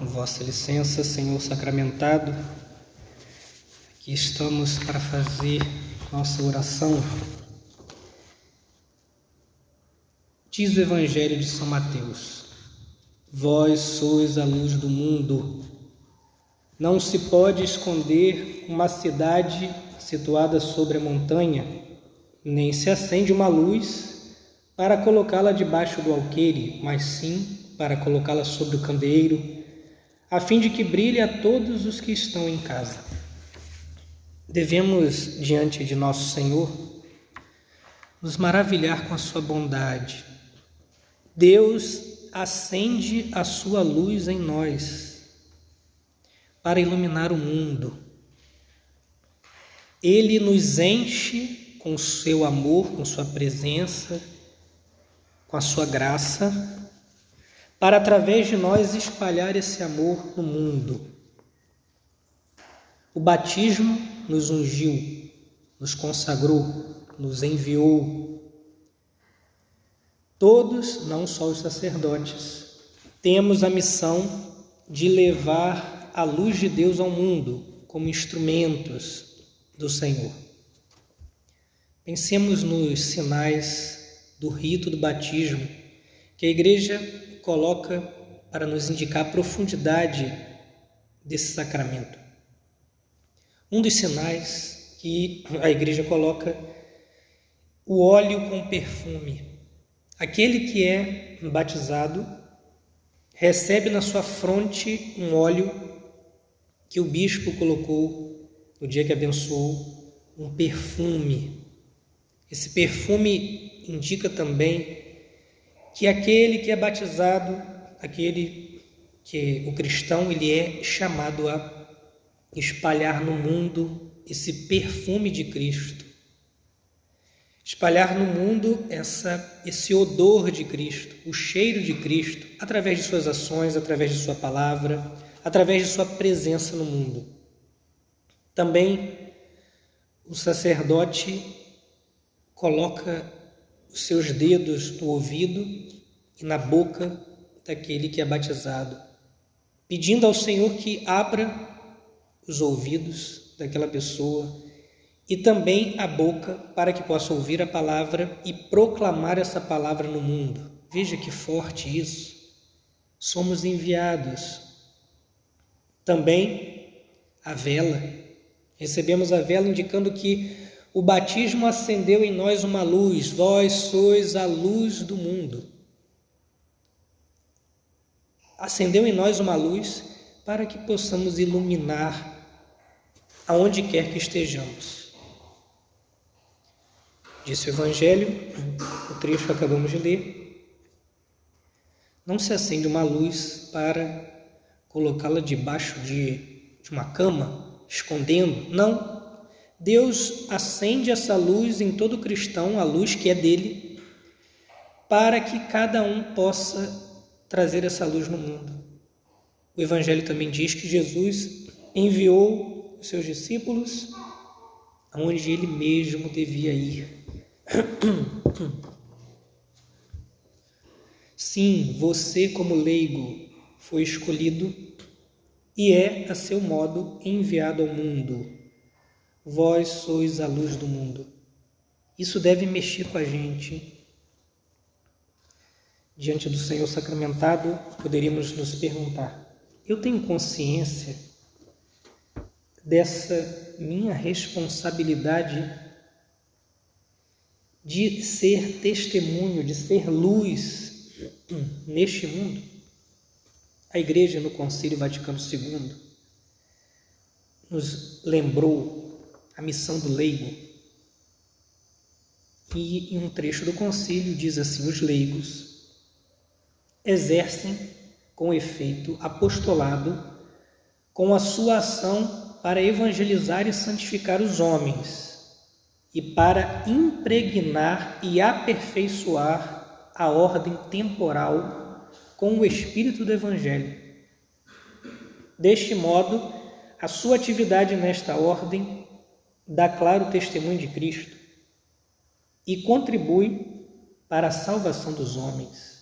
Vossa licença, Senhor sacramentado, aqui estamos para fazer nossa oração. Diz o Evangelho de São Mateus: Vós sois a luz do mundo. Não se pode esconder uma cidade situada sobre a montanha, nem se acende uma luz para colocá-la debaixo do alqueire, mas sim para colocá-la sobre o candeeiro a fim de que brilhe a todos os que estão em casa. Devemos, diante de nosso Senhor, nos maravilhar com a sua bondade. Deus acende a sua luz em nós para iluminar o mundo. Ele nos enche com seu amor, com sua presença, com a sua graça para através de nós espalhar esse amor no mundo. O batismo nos ungiu, nos consagrou, nos enviou. Todos, não só os sacerdotes, temos a missão de levar a luz de Deus ao mundo como instrumentos do Senhor. Pensemos nos sinais do rito do batismo que a igreja coloca para nos indicar a profundidade desse sacramento. Um dos sinais que a igreja coloca o óleo com perfume. Aquele que é batizado recebe na sua fronte um óleo que o bispo colocou no dia que abençoou, um perfume. Esse perfume indica também que aquele que é batizado, aquele que o cristão, ele é chamado a espalhar no mundo esse perfume de Cristo. Espalhar no mundo essa esse odor de Cristo, o cheiro de Cristo, através de suas ações, através de sua palavra, através de sua presença no mundo. Também o sacerdote coloca os seus dedos no ouvido e na boca daquele que é batizado, pedindo ao Senhor que abra os ouvidos daquela pessoa e também a boca para que possa ouvir a palavra e proclamar essa palavra no mundo. Veja que forte isso. Somos enviados. Também a vela. Recebemos a vela indicando que o batismo acendeu em nós uma luz, vós sois a luz do mundo. Acendeu em nós uma luz para que possamos iluminar aonde quer que estejamos. Disse o Evangelho, o trecho que acabamos de ler. Não se acende uma luz para colocá-la debaixo de, de uma cama, escondendo. Não Deus acende essa luz em todo cristão, a luz que é dele, para que cada um possa trazer essa luz no mundo. O Evangelho também diz que Jesus enviou os seus discípulos aonde ele mesmo devia ir. Sim, você, como leigo, foi escolhido e é, a seu modo, enviado ao mundo Vós sois a luz do mundo. Isso deve mexer com a gente. Diante do Senhor sacramentado, poderíamos nos perguntar: eu tenho consciência dessa minha responsabilidade de ser testemunho, de ser luz neste mundo? A Igreja, no Concílio Vaticano II, nos lembrou a missão do leigo. E em um trecho do concílio diz assim: os leigos exercem com efeito apostolado com a sua ação para evangelizar e santificar os homens e para impregnar e aperfeiçoar a ordem temporal com o espírito do evangelho. Deste modo, a sua atividade nesta ordem dá claro testemunho de Cristo e contribui para a salvação dos homens.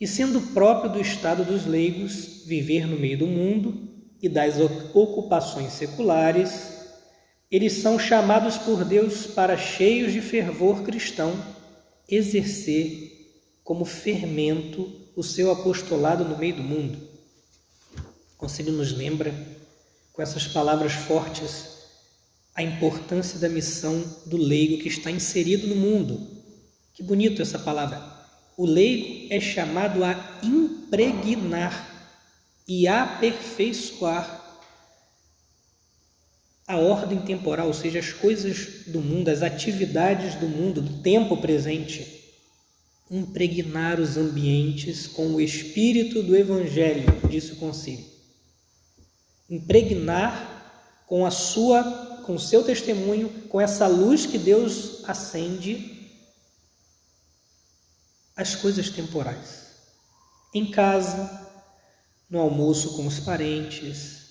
E sendo próprio do estado dos leigos viver no meio do mundo e das ocupações seculares, eles são chamados por Deus para, cheios de fervor cristão, exercer como fermento o seu apostolado no meio do mundo. O Conselho nos lembra, com essas palavras fortes, a importância da missão do leigo que está inserido no mundo. Que bonito essa palavra. O leigo é chamado a impregnar e aperfeiçoar a ordem temporal, ou seja, as coisas do mundo, as atividades do mundo, do tempo presente. Impregnar os ambientes com o espírito do Evangelho, disse o concílio. Impregnar com a sua, com o seu testemunho, com essa luz que Deus acende, as coisas temporais. Em casa, no almoço com os parentes,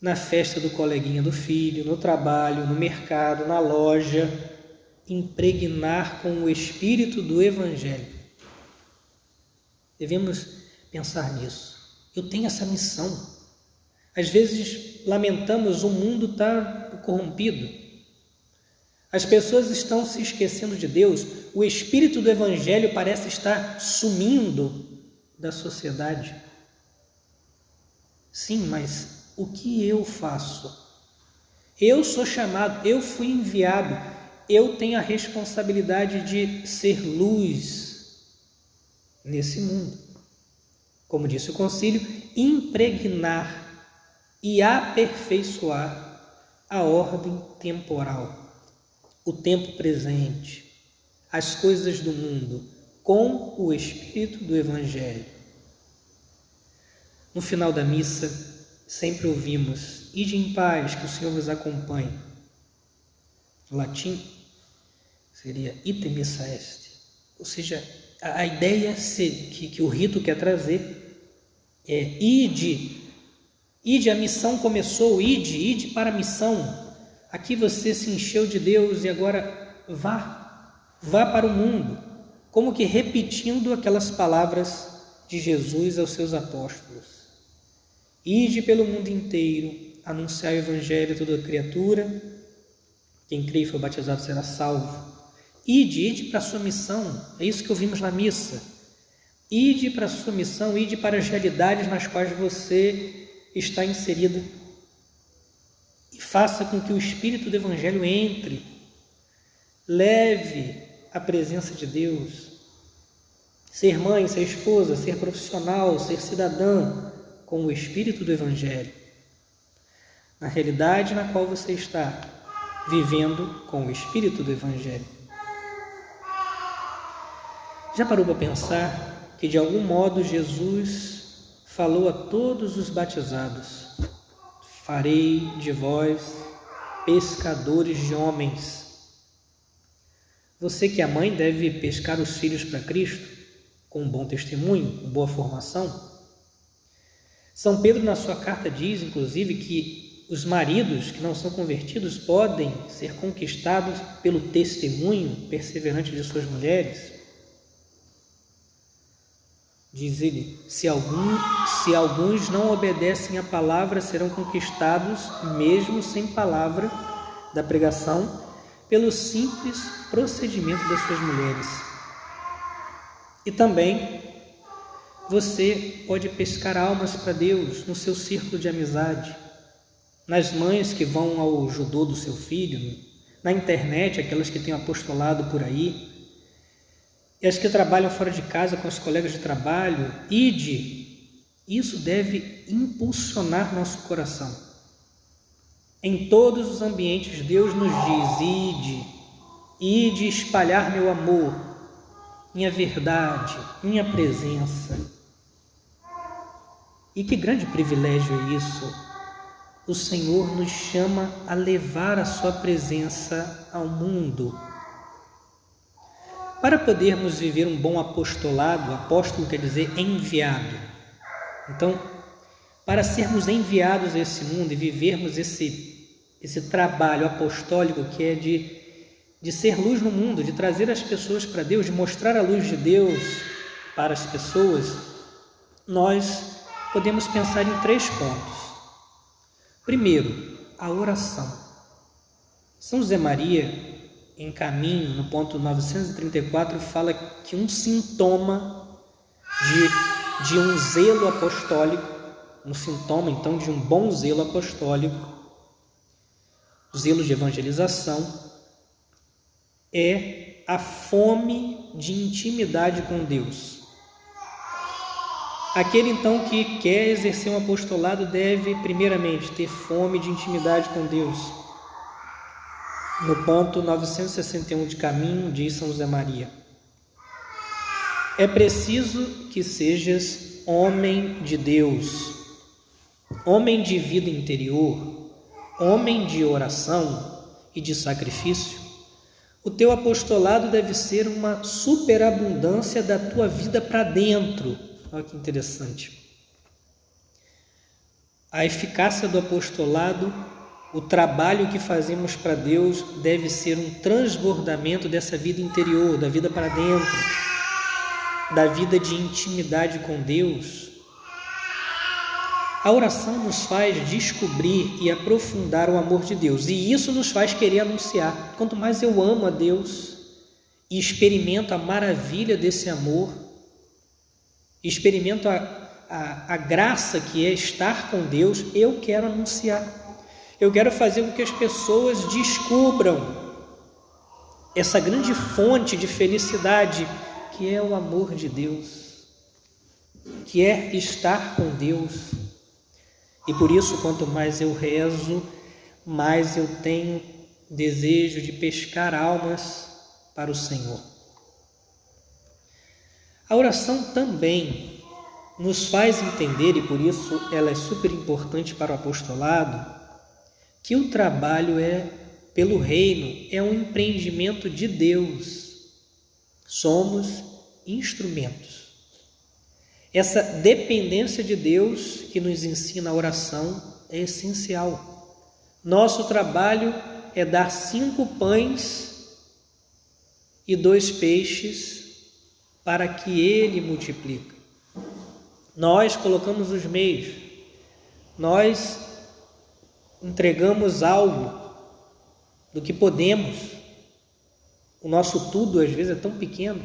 na festa do coleguinha do filho, no trabalho, no mercado, na loja, impregnar com o espírito do Evangelho. Devemos pensar nisso. Eu tenho essa missão. Às vezes lamentamos o mundo está corrompido. As pessoas estão se esquecendo de Deus. O espírito do Evangelho parece estar sumindo da sociedade. Sim, mas o que eu faço? Eu sou chamado, eu fui enviado, eu tenho a responsabilidade de ser luz nesse mundo. Como disse o concílio, impregnar e aperfeiçoar a ordem temporal, o tempo presente, as coisas do mundo, com o espírito do Evangelho. No final da missa, sempre ouvimos: Ide em paz, que o Senhor vos acompanhe. No latim seria ite missa est. Ou seja, a, ideia que, que o rito quer trazer é ide, ide, a missão começou, ide, ide para a missão. Aqui você se encheu de Deus e agora vá, vá para o mundo, como que repetindo aquelas palavras de Jesus aos seus apóstolos. Ide pelo mundo inteiro, anunciar o Evangelho a toda criatura. Quem crê e foi batizado será salvo. Ide, ide para a sua missão. É isso que ouvimos na missa. Ide para a sua missão, ide para as realidades nas quais você está inserido. E faça com que o Espírito do Evangelho entre. Leve a presença de Deus. Ser mãe, ser esposa, ser profissional, ser cidadã, com o espírito do Evangelho, na realidade na qual você está vivendo com o espírito do Evangelho. Já parou para pensar que de algum modo Jesus falou a todos os batizados: Farei de vós pescadores de homens. Você que é mãe deve pescar os filhos para Cristo com um bom testemunho, com boa formação. São Pedro, na sua carta, diz, inclusive, que os maridos que não são convertidos podem ser conquistados pelo testemunho perseverante de suas mulheres. Diz ele: se, algum, se alguns não obedecem à palavra, serão conquistados, mesmo sem palavra da pregação, pelo simples procedimento das suas mulheres. E também você pode pescar almas para Deus no seu círculo de amizade, nas mães que vão ao judô do seu filho, na internet, aquelas que têm apostolado por aí, e as que trabalham fora de casa com os colegas de trabalho, ide. Isso deve impulsionar nosso coração. Em todos os ambientes, Deus nos diz: ide, ide espalhar meu amor, minha verdade, minha presença. E que grande privilégio é isso! O Senhor nos chama a levar a Sua presença ao mundo. Para podermos viver um bom apostolado, apóstolo quer dizer enviado. Então, para sermos enviados a esse mundo e vivermos esse, esse trabalho apostólico que é de, de ser luz no mundo, de trazer as pessoas para Deus, de mostrar a luz de Deus, para as pessoas, nós podemos pensar em três pontos. Primeiro, a oração. São José Maria, em caminho, no ponto 934, fala que um sintoma de, de um zelo apostólico, um sintoma então de um bom zelo apostólico, zelo de evangelização, é a fome de intimidade com Deus. Aquele então que quer exercer um apostolado deve, primeiramente, ter fome de intimidade com Deus. No ponto 961 de caminho, diz São José Maria: É preciso que sejas homem de Deus, homem de vida interior, homem de oração e de sacrifício. O teu apostolado deve ser uma superabundância da tua vida para dentro Olha que interessante. A eficácia do apostolado, o trabalho que fazemos para Deus deve ser um transbordamento dessa vida interior, da vida para dentro, da vida de intimidade com Deus. A oração nos faz descobrir e aprofundar o amor de Deus, e isso nos faz querer anunciar. Quanto mais eu amo a Deus e experimento a maravilha desse amor, experimento a, a, a graça que é estar com Deus, eu quero anunciar. Eu quero fazer com que as pessoas descubram essa grande fonte de felicidade que é o amor de Deus, que é estar com Deus. E por isso, quanto mais eu rezo, mais eu tenho desejo de pescar almas para o Senhor. A oração também nos faz entender, e por isso ela é super importante para o apostolado, que o trabalho é pelo reino, é um empreendimento de Deus. Somos instrumentos. Essa dependência de Deus que nos ensina a oração é essencial. Nosso trabalho é dar cinco pães e dois peixes para que ele multiplique. Nós colocamos os meios, nós entregamos algo do que podemos. O nosso tudo às vezes é tão pequeno,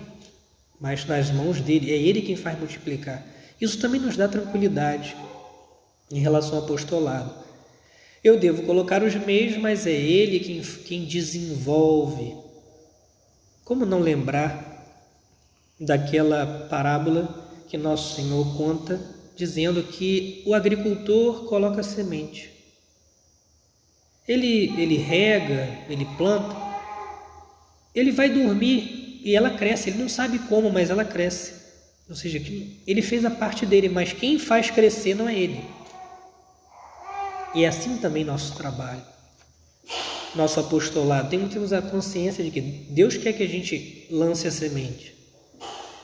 mas nas mãos dele, é ele quem faz multiplicar. Isso também nos dá tranquilidade em relação ao apostolado. Eu devo colocar os meios, mas é ele quem, quem desenvolve. Como não lembrar daquela parábola que nosso Senhor conta, dizendo que o agricultor coloca semente. Ele, ele rega, ele planta, ele vai dormir e ela cresce. Ele não sabe como, mas ela cresce. Ou seja, ele fez a parte dele, mas quem faz crescer não é ele. E é assim também nosso trabalho, nosso apostolado. Temos a consciência de que Deus quer que a gente lance a semente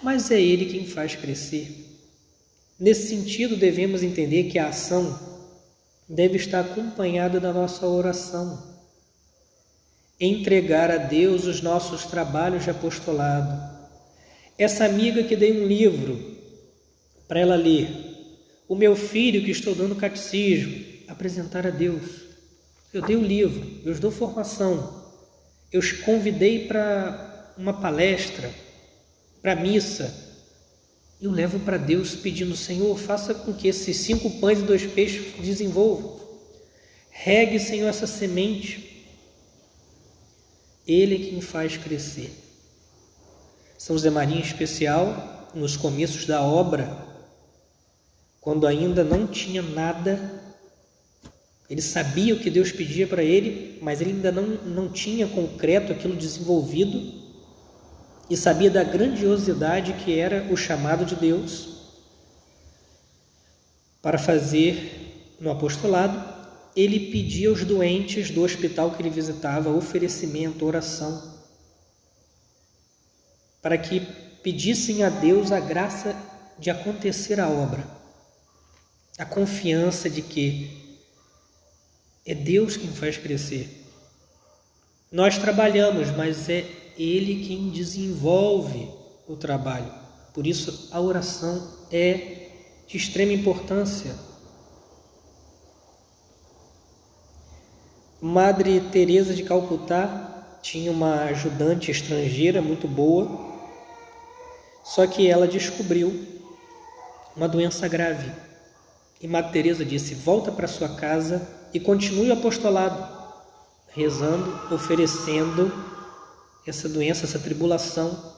mas é Ele quem faz crescer. Nesse sentido, devemos entender que a ação deve estar acompanhada da nossa oração. Entregar a Deus os nossos trabalhos de apostolado. Essa amiga que dei um livro para ela ler, o meu filho que estou dando catecismo, apresentar a Deus. Eu dei o um livro, eu dou formação, eu os convidei para uma palestra, para a eu levo para Deus pedindo, Senhor, faça com que esses cinco pães e dois peixes desenvolvam. Regue, Senhor, essa semente. Ele é quem faz crescer. São José Maria, em especial, nos começos da obra, quando ainda não tinha nada, ele sabia o que Deus pedia para ele, mas ele ainda não, não tinha concreto aquilo desenvolvido e sabia da grandiosidade que era o chamado de Deus para fazer no apostolado, ele pedia aos doentes do hospital que ele visitava oferecimento, oração, para que pedissem a Deus a graça de acontecer a obra, a confiança de que é Deus quem faz crescer. Nós trabalhamos, mas é ele quem desenvolve o trabalho. Por isso, a oração é de extrema importância. Madre Teresa de Calcutá tinha uma ajudante estrangeira muito boa, só que ela descobriu uma doença grave. E Madre Teresa disse: "Volta para sua casa e continue o apostolado, rezando, oferecendo essa doença, essa tribulação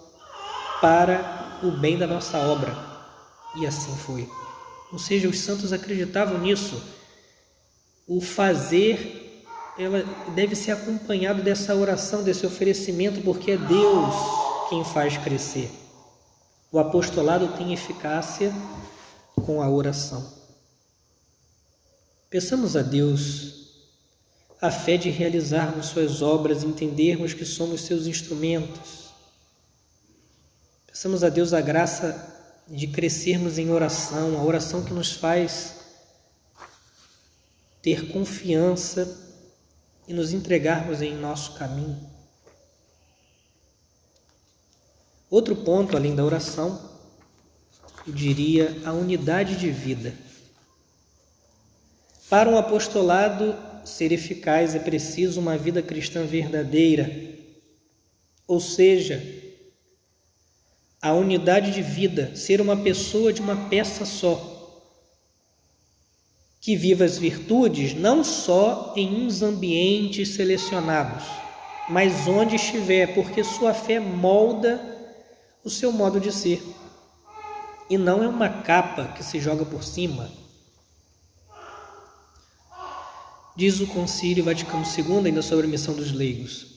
para o bem da nossa obra". E assim foi. Ou seja, os santos acreditavam nisso. O fazer ela deve ser acompanhado dessa oração, desse oferecimento, porque é Deus quem faz crescer. O apostolado tem eficácia com a oração. Peçamos a Deus a fé de realizarmos Suas obras, entendermos que somos Seus instrumentos. Peçamos a Deus a graça de crescermos em oração, a oração que nos faz ter confiança e nos entregarmos em nosso caminho. Outro ponto, além da oração, eu diria a unidade de vida. Para um apostolado ser eficaz é preciso uma vida cristã verdadeira, ou seja, a unidade de vida, ser uma pessoa de uma peça só que viva as virtudes não só em uns ambientes selecionados, mas onde estiver, porque sua fé molda o seu modo de ser. E não é uma capa que se joga por cima. Diz o Concílio Vaticano II, ainda sobre a missão dos leigos: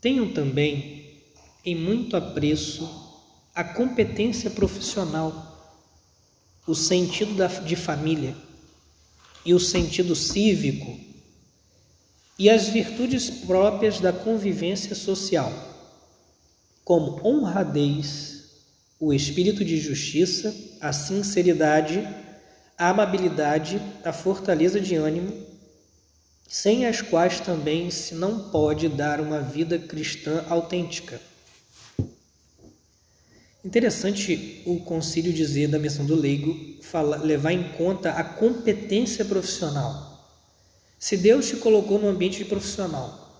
tenham também em muito apreço a competência profissional, o sentido de família e o sentido cívico e as virtudes próprias da convivência social, como honradez, o espírito de justiça, a sinceridade, a amabilidade, a fortaleza de ânimo, sem as quais também se não pode dar uma vida cristã autêntica. Interessante o concílio dizer da missão do leigo levar em conta a competência profissional. Se Deus te colocou no ambiente profissional,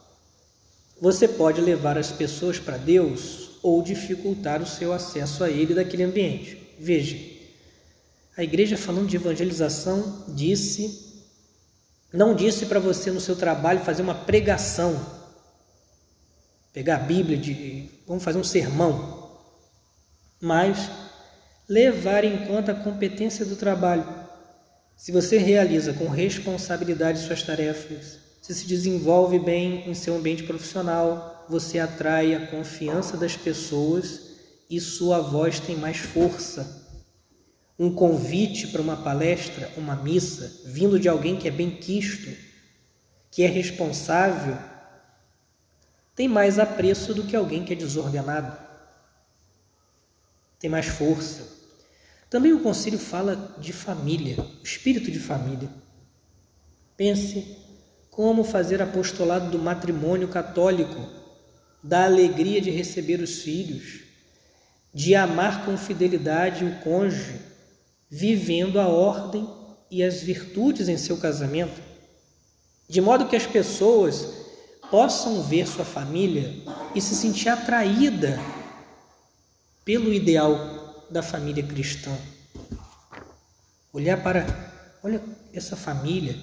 você pode levar as pessoas para Deus ou dificultar o seu acesso a Ele daquele ambiente. Veja, a igreja falando de evangelização disse, não disse para você no seu trabalho fazer uma pregação, pegar a Bíblia, de, vamos fazer um sermão mas levar em conta a competência do trabalho. Se você realiza com responsabilidade suas tarefas, se se desenvolve bem em seu ambiente profissional, você atrai a confiança das pessoas e sua voz tem mais força. Um convite para uma palestra, uma missa, vindo de alguém que é bem quisto, que é responsável, tem mais apreço do que alguém que é desordenado tem mais força. Também o concílio fala de família, espírito de família. Pense como fazer apostolado do matrimônio católico, da alegria de receber os filhos, de amar com fidelidade o cônjuge, vivendo a ordem e as virtudes em seu casamento, de modo que as pessoas possam ver sua família e se sentir atraída pelo ideal da família cristã. Olhar para, olha essa família,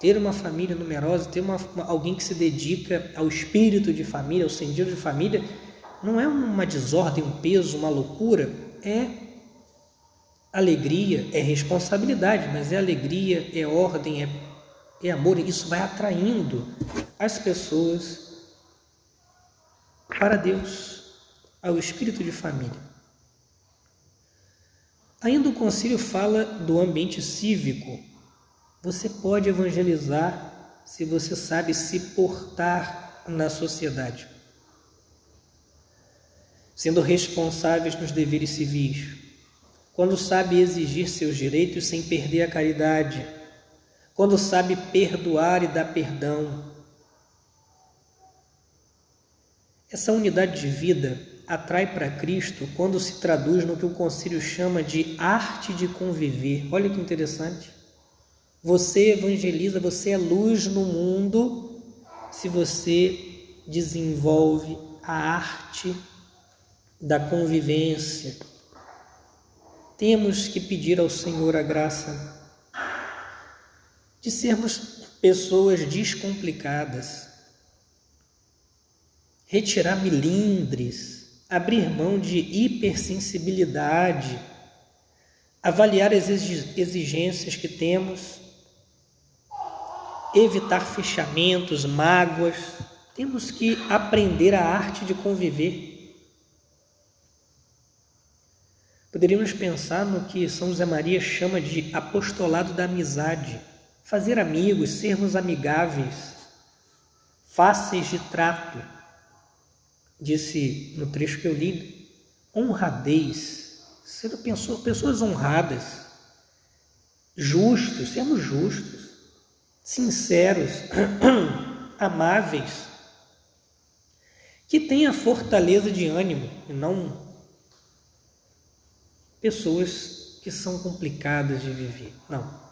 ter uma família numerosa, ter uma, uma, alguém que se dedica ao espírito de família, ao sentido de família, não é uma desordem, um peso, uma loucura, é alegria, é responsabilidade, mas é alegria, é ordem, é, é amor, isso vai atraindo as pessoas para Deus ao espírito de família. Ainda o concílio fala do ambiente cívico. Você pode evangelizar se você sabe se portar na sociedade, sendo responsáveis nos deveres civis, quando sabe exigir seus direitos sem perder a caridade, quando sabe perdoar e dar perdão. Essa unidade de vida atrai para Cristo quando se traduz no que o concílio chama de arte de conviver. Olha que interessante. Você evangeliza, você é luz no mundo se você desenvolve a arte da convivência. Temos que pedir ao Senhor a graça de sermos pessoas descomplicadas, retirar milindres, abrir mão de hipersensibilidade, avaliar as exigências que temos, evitar fechamentos, mágoas. Temos que aprender a arte de conviver. Poderíamos pensar no que São José Maria chama de apostolado da amizade. Fazer amigos, sermos amigáveis, fáceis de trato. Disse no trecho que eu li, honradez, ser pessoas, honradas, justos, sermos justos, sinceros, amáveis, que tenha fortaleza de ânimo e não pessoas que são complicadas de viver. Não.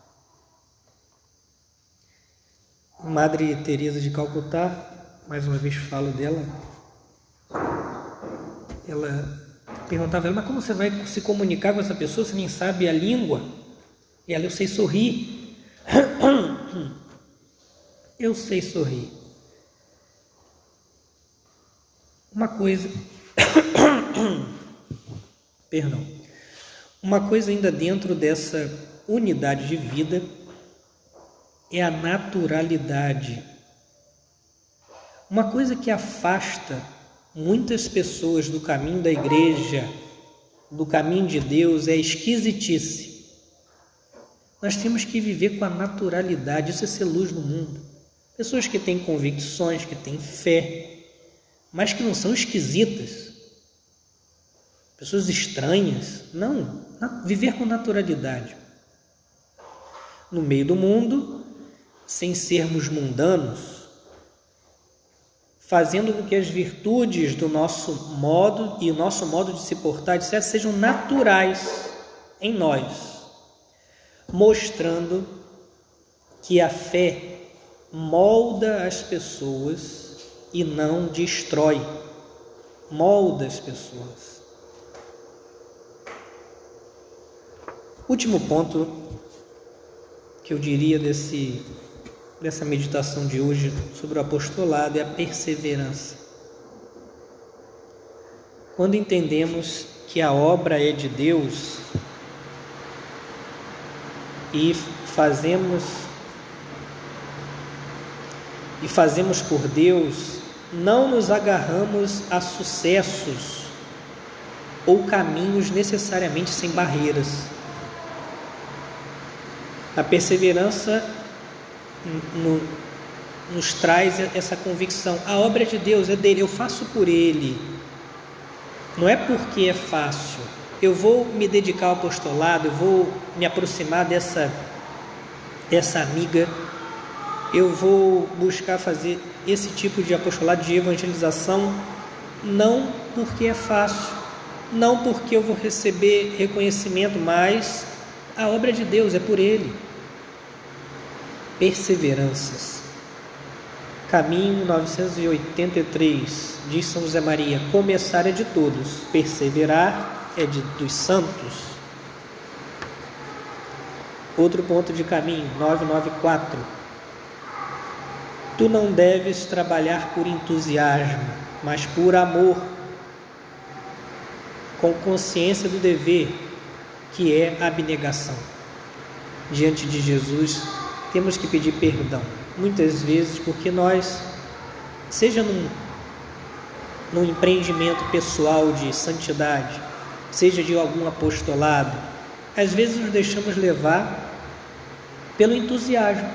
Madre Teresa de Calcutá, mais uma vez falo dela, ela perguntava mas como você vai se comunicar com essa pessoa se nem sabe a língua? E ela, eu sei sorrir. Eu sei sorrir. Uma coisa. Perdão. Uma coisa ainda dentro dessa unidade de vida é a naturalidade. Uma coisa que afasta muitas pessoas do caminho da igreja, do caminho de Deus, é a esquisitice. Nós temos que viver com a naturalidade, isso é ser luz no mundo. Pessoas que têm convicções, que têm fé, mas que não são esquisitas. Pessoas estranhas. Não, viver com naturalidade. No meio do mundo, sem sermos mundanos, fazendo com que as virtudes do nosso modo e o nosso modo de se portar, sejam naturais em nós, mostrando que a fé molda as pessoas e não destrói, molda as pessoas. Último ponto que eu diria desse dessa meditação de hoje sobre o apostolado é a perseverança. Quando entendemos que a obra é de Deus e fazemos e fazemos por Deus, não nos agarramos a sucessos ou caminhos necessariamente sem barreiras. A perseverança no, nos traz essa convicção: a obra de Deus, é dele, eu faço por ele. Não é porque é fácil. Eu vou me dedicar ao apostolado, eu vou me aproximar dessa, dessa amiga, eu vou buscar fazer esse tipo de apostolado de evangelização, não porque é fácil, não porque eu vou receber reconhecimento, mas a obra de Deus, é por Ele perseveranças. Caminho 983, diz São José Maria: começar é de todos, perseverar é de, dos santos. Outro ponto de caminho, 994. Tu não deves trabalhar por entusiasmo, mas por amor, com consciência do dever, que é a abnegação. Diante de Jesus, temos que pedir perdão. Muitas vezes, porque nós, seja num, num empreendimento pessoal de santidade, seja de algum apostolado, às vezes nos deixamos levar pelo entusiasmo.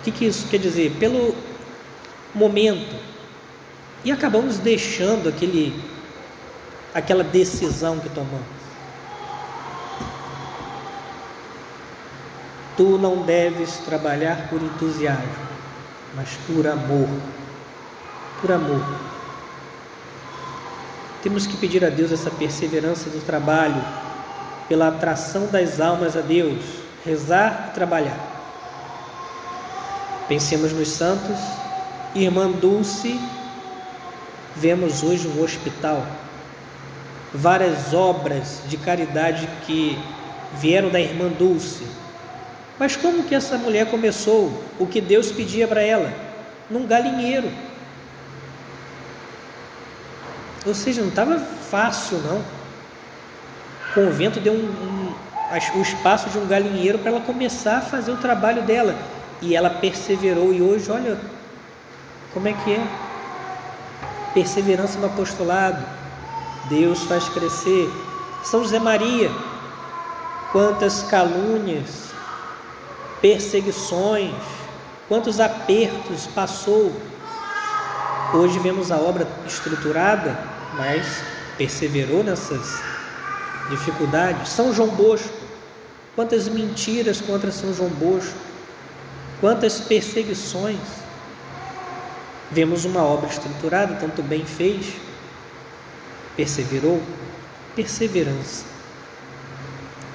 O que, que isso quer dizer? Pelo momento. E acabamos deixando aquele, aquela decisão que tomamos. Tu não deves trabalhar por entusiasmo, mas por amor. Por amor. Temos que pedir a Deus essa perseverança do trabalho, pela atração das almas a Deus, rezar e trabalhar. Pensemos nos santos. Irmã Dulce, vemos hoje um hospital, várias obras de caridade que vieram da irmã Dulce. Mas como que essa mulher começou o que Deus pedia para ela? Num galinheiro. Ou seja, não estava fácil, não. O convento deu um, um, o espaço de um galinheiro para ela começar a fazer o trabalho dela. E ela perseverou, e hoje, olha como é que é. Perseverança no apostolado. Deus faz crescer. São José Maria, quantas calúnias, perseguições, quantos apertos passou. Hoje vemos a obra estruturada, mas perseverou nessas dificuldades. São João Bosco, quantas mentiras contra São João Bosco, quantas perseguições. Vemos uma obra estruturada, tanto bem fez, perseverou, perseverança.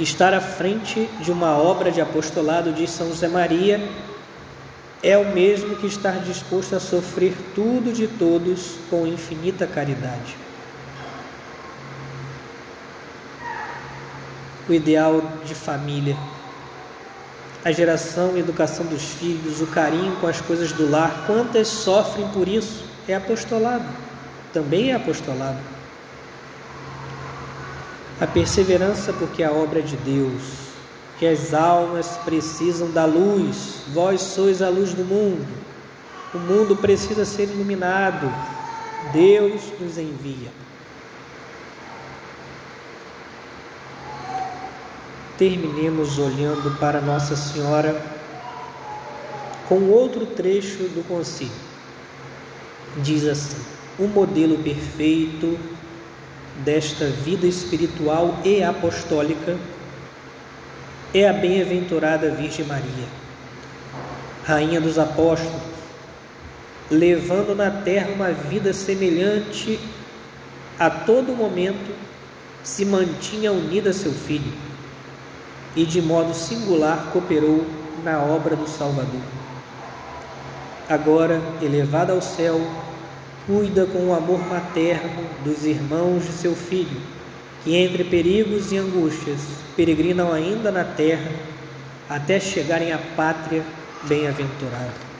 Estar à frente de uma obra de apostolado de São José Maria é o mesmo que estar disposto a sofrer tudo de todos com infinita caridade. O ideal de família, a geração e educação dos filhos, o carinho com as coisas do lar, quantas sofrem por isso? É apostolado, também é apostolado. A perseverança, porque é a obra de Deus que as almas precisam da luz. Vós sois a luz do mundo. O mundo precisa ser iluminado. Deus nos envia. Terminemos olhando para Nossa Senhora com outro trecho do concílio. Diz assim: o modelo perfeito desta vida espiritual e apostólica é a bem-aventurada Virgem Maria, Rainha dos Apóstolos, levando na terra uma vida semelhante a todo momento, se mantinha unida a seu filho e de modo singular cooperou na obra do Salvador. Agora, elevada ao céu, cuida com o amor materno dos irmãos de seu filho que entre perigos e angústias peregrinam ainda na terra até chegarem à pátria bem-aventurada.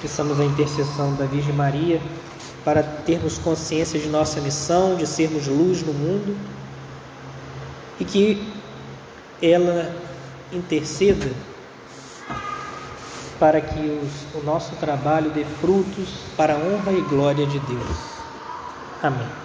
Precisamos da intercessão da Virgem Maria para termos consciência de nossa missão, de sermos luz no mundo e que ela interceda para que os, o nosso trabalho dê frutos para a honra e glória de Deus. Amém.